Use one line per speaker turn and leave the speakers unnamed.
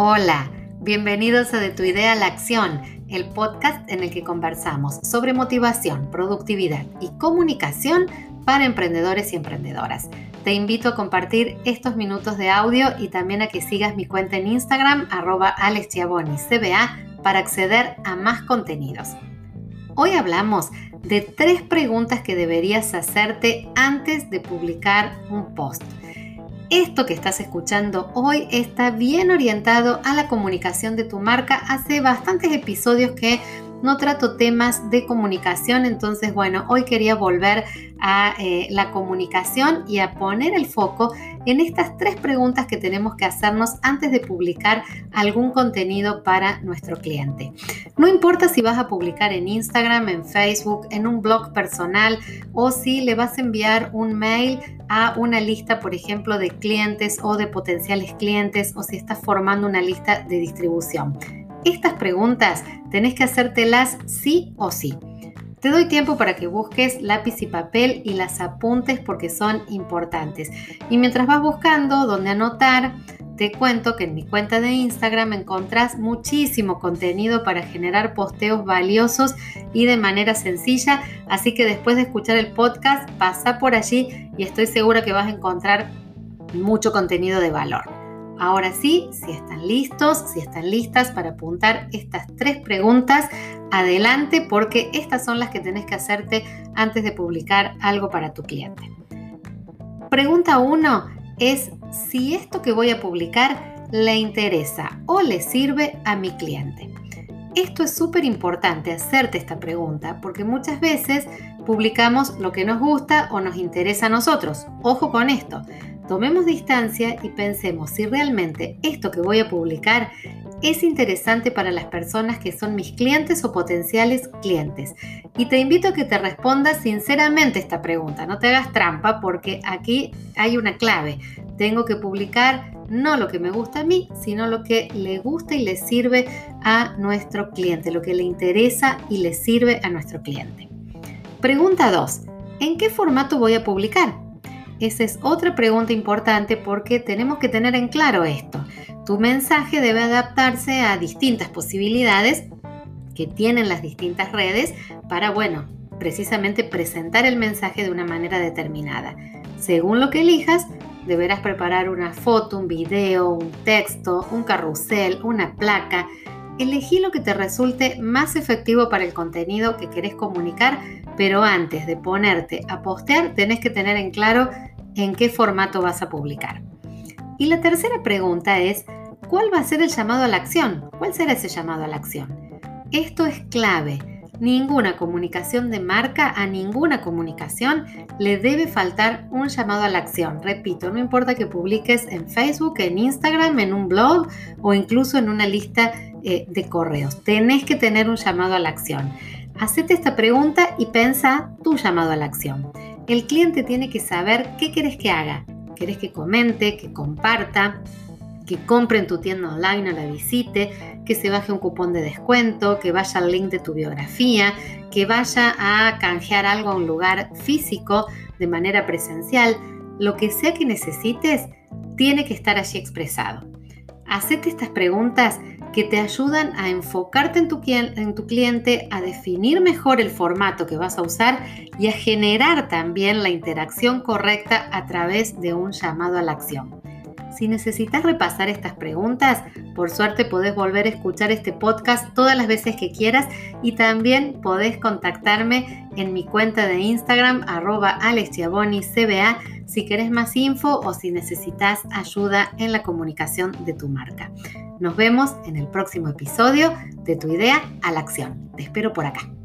Hola, bienvenidos a De tu idea a la acción, el podcast en el que conversamos sobre motivación, productividad y comunicación para emprendedores y emprendedoras. Te invito a compartir estos minutos de audio y también a que sigas mi cuenta en Instagram, arroba CBA, para acceder a más contenidos. Hoy hablamos de tres preguntas que deberías hacerte antes de publicar un post. Esto que estás escuchando hoy está bien orientado a la comunicación de tu marca. Hace bastantes episodios que no trato temas de comunicación, entonces bueno, hoy quería volver a eh, la comunicación y a poner el foco en estas tres preguntas que tenemos que hacernos antes de publicar algún contenido para nuestro cliente. No importa si vas a publicar en Instagram, en Facebook, en un blog personal o si le vas a enviar un mail a una lista, por ejemplo, de clientes o de potenciales clientes o si estás formando una lista de distribución. Estas preguntas tenés que hacértelas sí o sí. Te doy tiempo para que busques lápiz y papel y las apuntes porque son importantes. Y mientras vas buscando dónde anotar, te cuento que en mi cuenta de Instagram encontrás muchísimo contenido para generar posteos valiosos y de manera sencilla, así que después de escuchar el podcast pasa por allí y estoy segura que vas a encontrar mucho contenido de valor. Ahora sí, si están listos, si están listas para apuntar estas tres preguntas, adelante porque estas son las que tenés que hacerte antes de publicar algo para tu cliente. Pregunta 1 es si esto que voy a publicar le interesa o le sirve a mi cliente. Esto es súper importante hacerte esta pregunta porque muchas veces publicamos lo que nos gusta o nos interesa a nosotros. Ojo con esto. Tomemos distancia y pensemos si realmente esto que voy a publicar es interesante para las personas que son mis clientes o potenciales clientes. Y te invito a que te respondas sinceramente esta pregunta. No te hagas trampa porque aquí hay una clave. Tengo que publicar no lo que me gusta a mí, sino lo que le gusta y le sirve a nuestro cliente, lo que le interesa y le sirve a nuestro cliente. Pregunta 2. ¿En qué formato voy a publicar? Esa es otra pregunta importante porque tenemos que tener en claro esto. Tu mensaje debe adaptarse a distintas posibilidades que tienen las distintas redes para, bueno, precisamente presentar el mensaje de una manera determinada. Según lo que elijas, deberás preparar una foto, un video, un texto, un carrusel, una placa. Elegí lo que te resulte más efectivo para el contenido que querés comunicar, pero antes de ponerte a postear tenés que tener en claro en qué formato vas a publicar. Y la tercera pregunta es, ¿cuál va a ser el llamado a la acción? ¿Cuál será ese llamado a la acción? Esto es clave. Ninguna comunicación de marca, a ninguna comunicación le debe faltar un llamado a la acción. Repito, no importa que publiques en Facebook, en Instagram, en un blog o incluso en una lista eh, de correos. Tenés que tener un llamado a la acción. Hacete esta pregunta y pensa tu llamado a la acción. El cliente tiene que saber qué querés que haga. ¿Querés que comente, que comparta, que compre en tu tienda online o la visite, que se baje un cupón de descuento, que vaya al link de tu biografía, que vaya a canjear algo a un lugar físico de manera presencial? Lo que sea que necesites, tiene que estar allí expresado. Hacete estas preguntas que te ayudan a enfocarte en tu, en tu, cliente, a definir mejor el formato que vas a usar y a generar también la interacción correcta a través de un llamado a la acción. Si necesitas repasar estas preguntas, por suerte podés volver a escuchar este podcast todas las veces que quieras y también podés contactarme en mi cuenta de Instagram arroba CBA si querés más info o si necesitas ayuda en la comunicación de tu marca. Nos vemos en el próximo episodio de Tu idea a la acción. Te espero por acá.